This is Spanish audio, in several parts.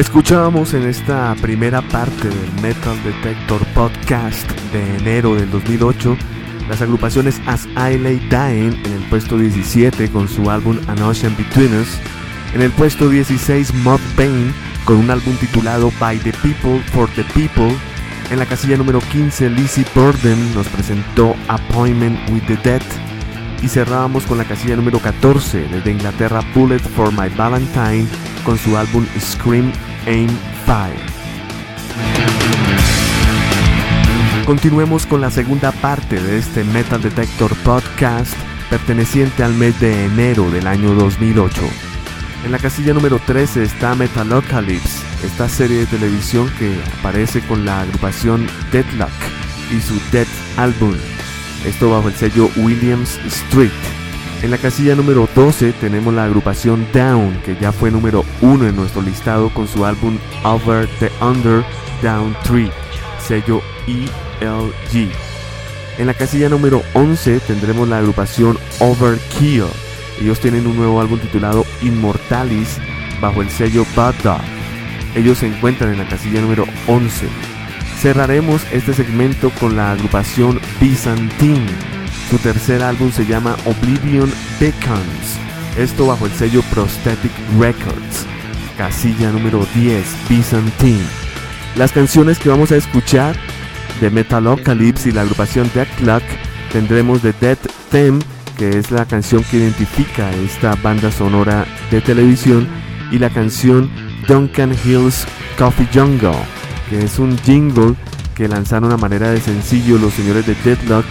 Escuchábamos en esta primera parte del Metal Detector Podcast de enero del 2008 las agrupaciones As I Lay Dying en el puesto 17 con su álbum An Ocean Between Us, en el puesto 16 Mudvayne con un álbum titulado By the People for the People, en la casilla número 15 Lizzie Borden nos presentó Appointment with the Dead y cerrábamos con la casilla número 14 desde Inglaterra Bullet for My Valentine con su álbum Scream Aim Fire. Continuemos con la segunda parte de este Metal Detector Podcast perteneciente al mes de enero del año 2008. En la casilla número 13 está Metalocalypse, esta serie de televisión que aparece con la agrupación Deadlock y su Dead Album, esto bajo el sello Williams Street. En la casilla número 12 tenemos la agrupación Down, que ya fue número 1 en nuestro listado con su álbum Over the Under Down 3, sello ELG. En la casilla número 11 tendremos la agrupación Overkill. Ellos tienen un nuevo álbum titulado Immortalis bajo el sello Bad Dog. Ellos se encuentran en la casilla número 11. Cerraremos este segmento con la agrupación Byzantine su tercer álbum se llama Oblivion Beacons, esto bajo el sello Prosthetic Records. Casilla número 10, Byzantine. Las canciones que vamos a escuchar de Metalocalypse y la agrupación Dead Clock tendremos The Dead Theme, que es la canción que identifica esta banda sonora de televisión, y la canción Duncan Hills Coffee Jungle, que es un jingle que lanzaron a manera de sencillo los señores de Deadlock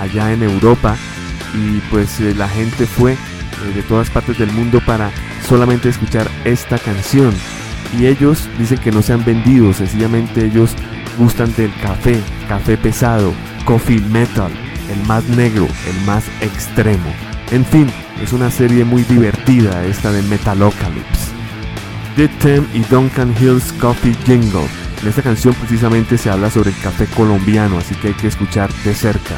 allá en Europa y pues eh, la gente fue eh, de todas partes del mundo para solamente escuchar esta canción y ellos dicen que no se han vendido, sencillamente ellos gustan del café, café pesado, coffee metal, el más negro, el más extremo. En fin, es una serie muy divertida esta de Metalocalypse. The Tem y Duncan Hills Coffee Jingle. En esta canción precisamente se habla sobre el café colombiano, así que hay que escuchar de cerca.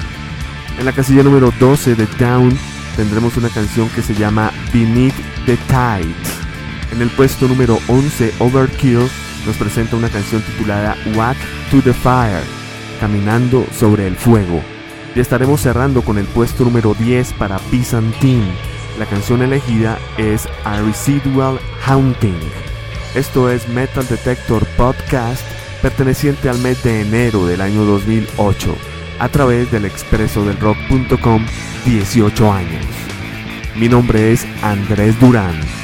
En la casilla número 12 de Down tendremos una canción que se llama Beneath the Tide. En el puesto número 11, Overkill nos presenta una canción titulada Walk to the Fire, Caminando sobre el Fuego. Y estaremos cerrando con el puesto número 10 para Byzantine. La canción elegida es A Residual Haunting. Esto es Metal Detector Podcast perteneciente al mes de enero del año 2008 a través del expreso del rock.com 18 años. Mi nombre es Andrés Durán.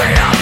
Es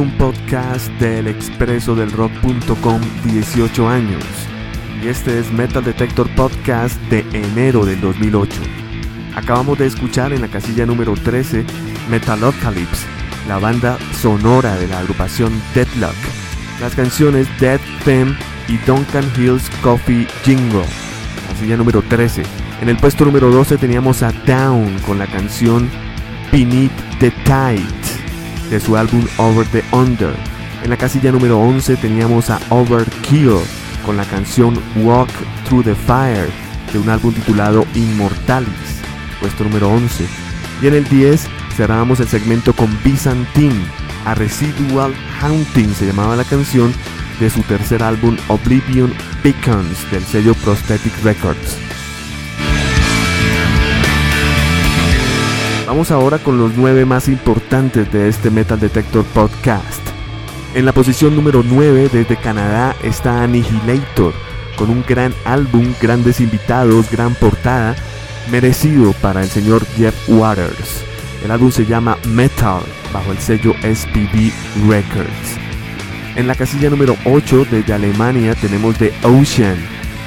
un podcast del expreso del rock.com 18 años y este es Metal Detector Podcast de enero del 2008. Acabamos de escuchar en la casilla número 13 Metalocalypse, la banda sonora de la agrupación Deadlock, las canciones Dead Femme y Duncan Hills Coffee Jingle, casilla número 13. En el puesto número 12 teníamos a Down con la canción Beneath the Tide de su álbum Over the Under. En la casilla número 11 teníamos a Overkill con la canción Walk Through the Fire de un álbum titulado Immortalis, puesto número 11. Y en el 10 cerrábamos el segmento con Byzantine, a Residual Haunting se llamaba la canción de su tercer álbum Oblivion Beacons del sello Prosthetic Records. Vamos ahora con los nueve más importantes de este Metal Detector Podcast. En la posición número 9 desde Canadá está Annihilator, con un gran álbum, grandes invitados, gran portada, merecido para el señor Jeff Waters. El álbum se llama Metal, bajo el sello SPB Records. En la casilla número 8 desde Alemania tenemos The Ocean.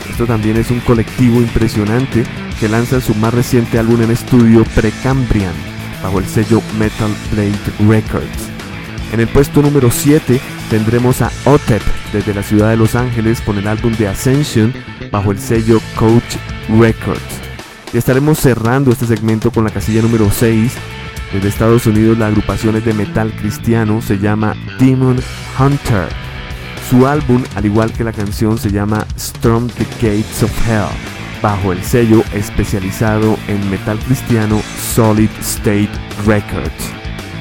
Esto también es un colectivo impresionante que lanzan su más reciente álbum en estudio Precambrian bajo el sello Metal Blade Records. En el puesto número 7 tendremos a Otep desde la ciudad de Los Ángeles con el álbum de Ascension bajo el sello Coach Records. Y estaremos cerrando este segmento con la casilla número 6. Desde Estados Unidos la agrupación es de metal cristiano, se llama Demon Hunter. Su álbum, al igual que la canción, se llama Storm the Gates of Hell, bajo el sello especializado en metal cristiano Solid State Records.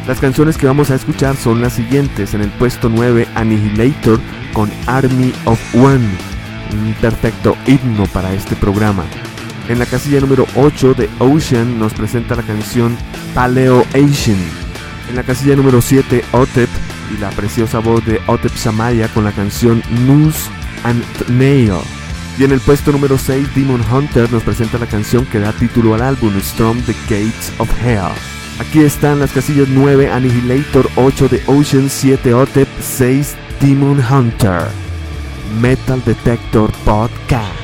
Las canciones que vamos a escuchar son las siguientes. En el puesto 9, Annihilator con Army of One, un perfecto himno para este programa. En la casilla número 8 de Ocean nos presenta la canción Paleo Asian. En la casilla número 7, Otep y la preciosa voz de Otep Samaya con la canción Noose and Nail. Y en el puesto número 6, Demon Hunter nos presenta la canción que da título al álbum Storm the Gates of Hell. Aquí están las casillas 9 Annihilator, 8 de Ocean, 7 Otep, 6 Demon Hunter. Metal Detector Podcast.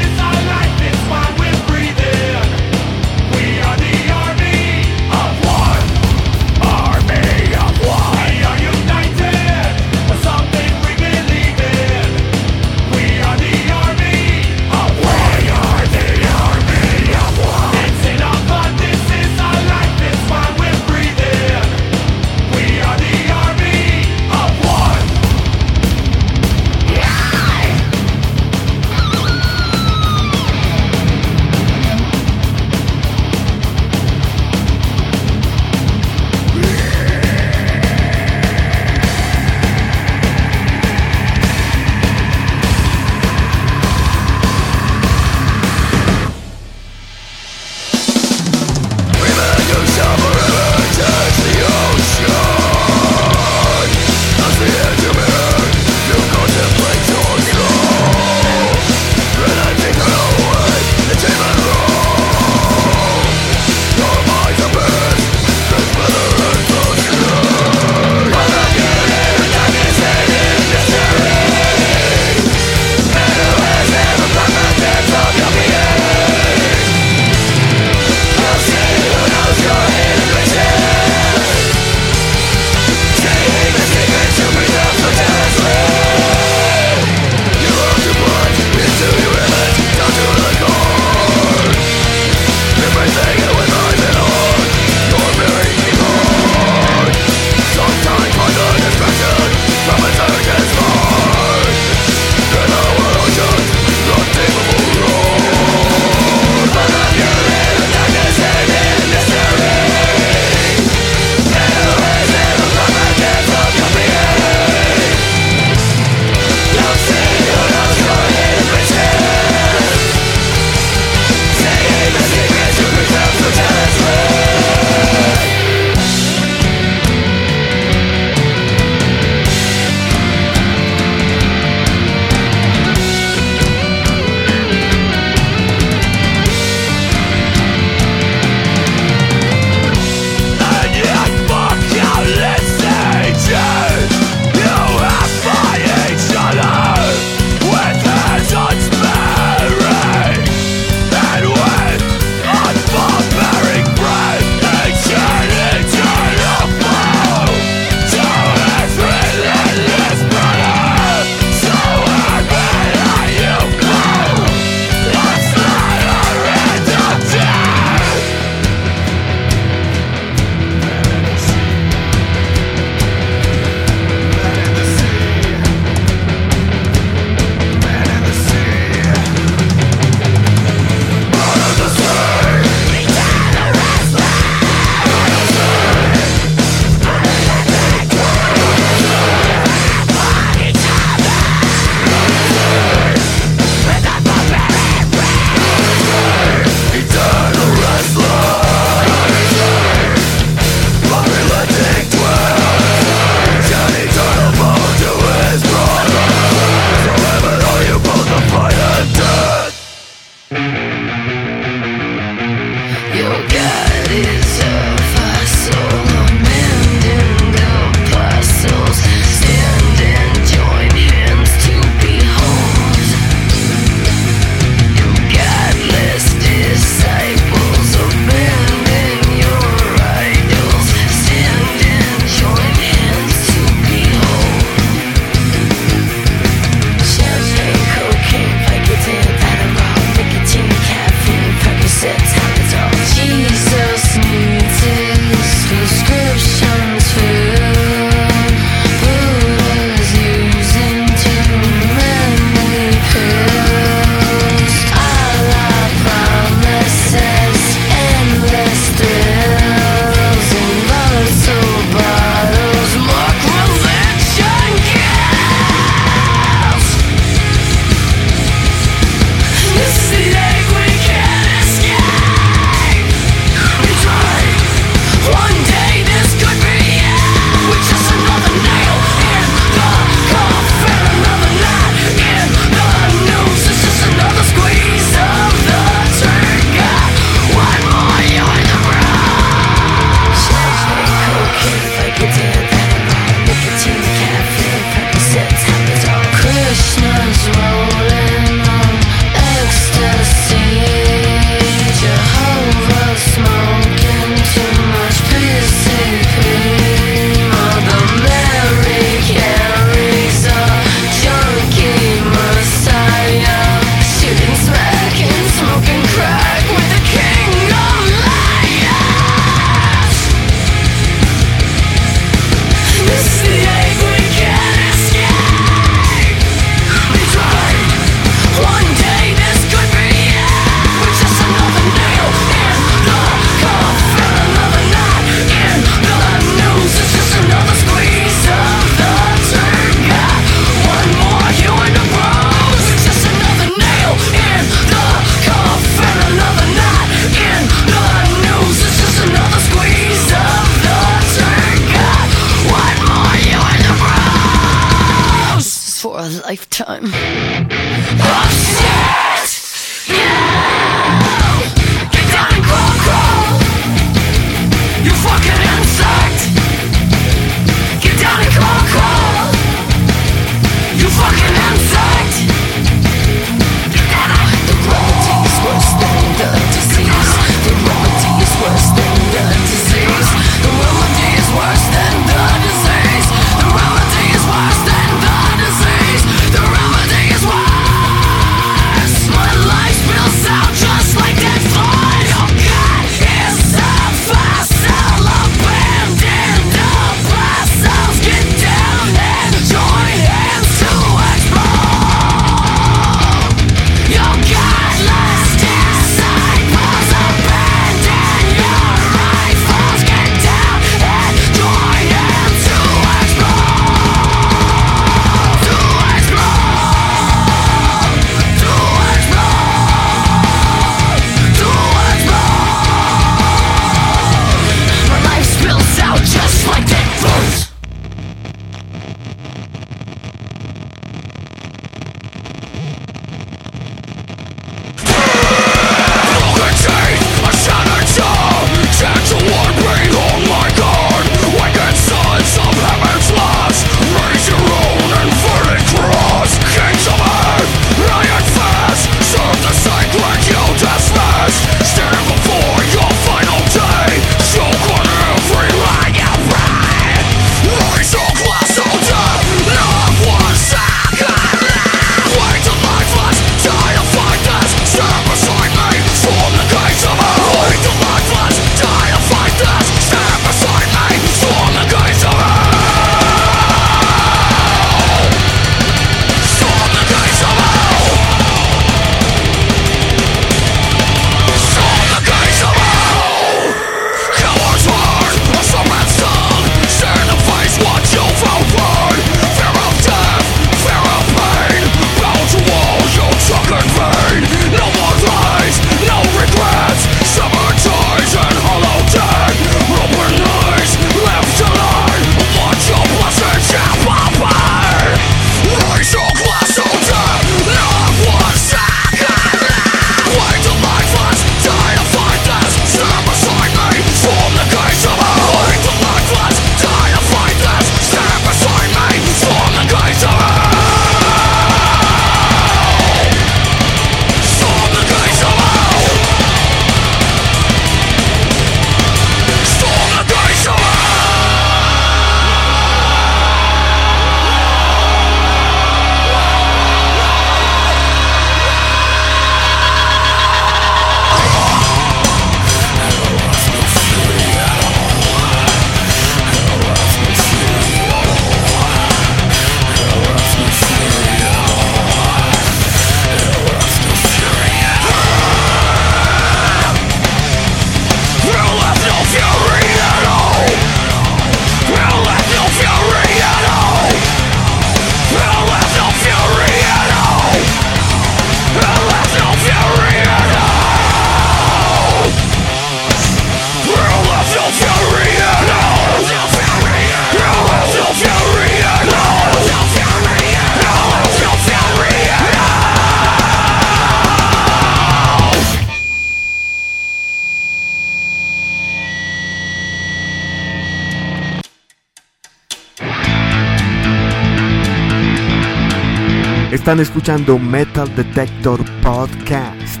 Están escuchando Metal Detector Podcast.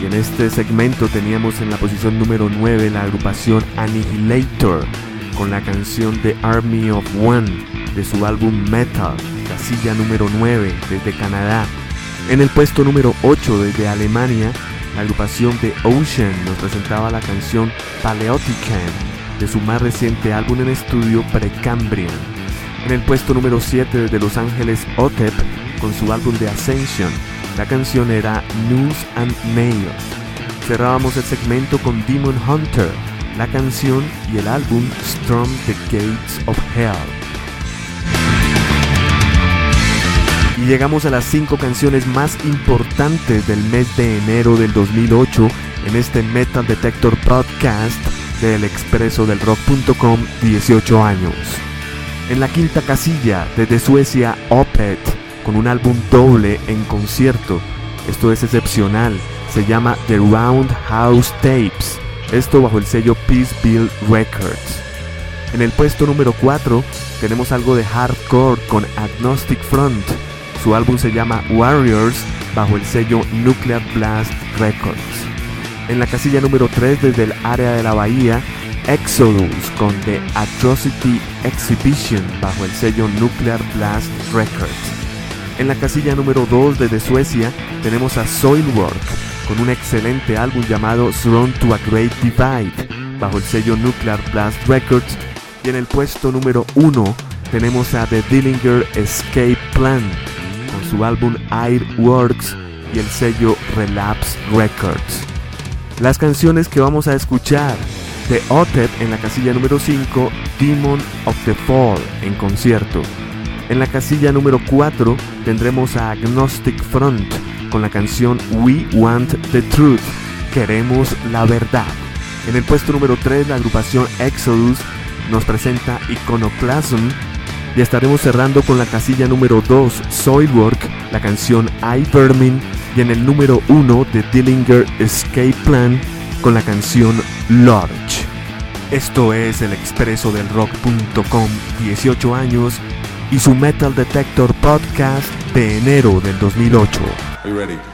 Y en este segmento teníamos en la posición número 9 la agrupación Annihilator con la canción The Army of One de su álbum Metal, casilla número 9 desde Canadá. En el puesto número 8 desde Alemania, la agrupación The Ocean nos presentaba la canción Paleotican de su más reciente álbum en estudio Precambrian. En el puesto número 7 desde Los Ángeles, Otep con su álbum de Ascension. La canción era News and Mail. Cerrábamos el segmento con Demon Hunter, la canción y el álbum Storm the Gates of Hell. Y llegamos a las 5 canciones más importantes del mes de enero del 2008 en este Metal Detector Podcast del expreso del rock.com 18 años. En la quinta casilla, desde Suecia, Opet con un álbum doble en concierto. Esto es excepcional. Se llama The Roundhouse Tapes. Esto bajo el sello Peaceville Records. En el puesto número 4 tenemos algo de hardcore con Agnostic Front. Su álbum se llama Warriors bajo el sello Nuclear Blast Records. En la casilla número 3 desde el área de la bahía, Exodus con The Atrocity Exhibition bajo el sello Nuclear Blast Records. En la casilla número 2 desde Suecia tenemos a Soilwork con un excelente álbum llamado Thrown to a Great Divide bajo el sello Nuclear Blast Records. Y en el puesto número 1 tenemos a The Dillinger Escape Plan con su álbum Airworks y el sello Relapse Records. Las canciones que vamos a escuchar de Otep en la casilla número 5, Demon of the Fall en concierto. En la casilla número 4 tendremos a Agnostic Front con la canción We Want the Truth, Queremos la Verdad. En el puesto número 3 la agrupación Exodus nos presenta Iconoclasm y estaremos cerrando con la casilla número 2 Soilwork, la canción I Vermin y en el número 1 de Dillinger Escape Plan con la canción Large. Esto es el expreso del rock.com 18 años y su Metal Detector Podcast de enero del 2008.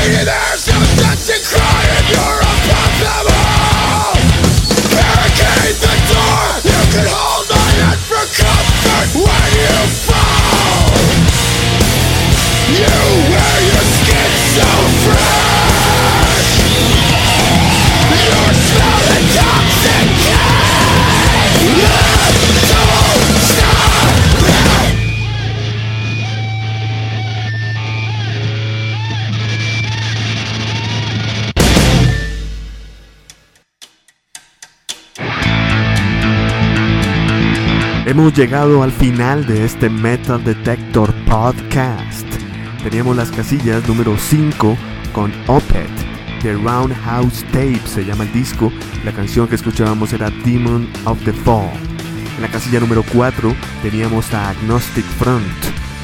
Bring it. Llegado al final de este Metal Detector Podcast. Teníamos las casillas número 5 con Opet, The Roundhouse Tape se llama el disco. La canción que escuchábamos era Demon of the Fall. En la casilla número 4 teníamos a Agnostic Front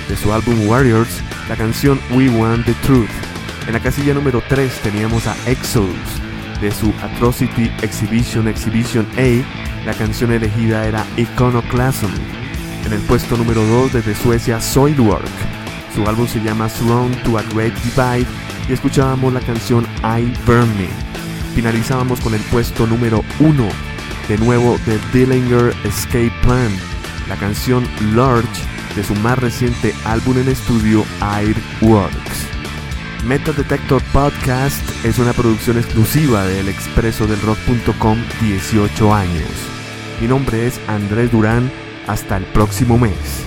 de su álbum Warriors, la canción We Want the Truth. En la casilla número 3 teníamos a Exodus de su Atrocity Exhibition Exhibition A la canción elegida era Iconoclasm. En el puesto número 2 desde Suecia, Soilwork. Su álbum se llama Throne to a Great Divide y escuchábamos la canción I Burn Me. Finalizábamos con el puesto número 1, de nuevo de Dillinger Escape Plan, la canción Lurch de su más reciente álbum en estudio Airworks. Metal Detector Podcast es una producción exclusiva del expreso del rock.com 18 años. Mi nombre es Andrés Durán. Hasta el próximo mes.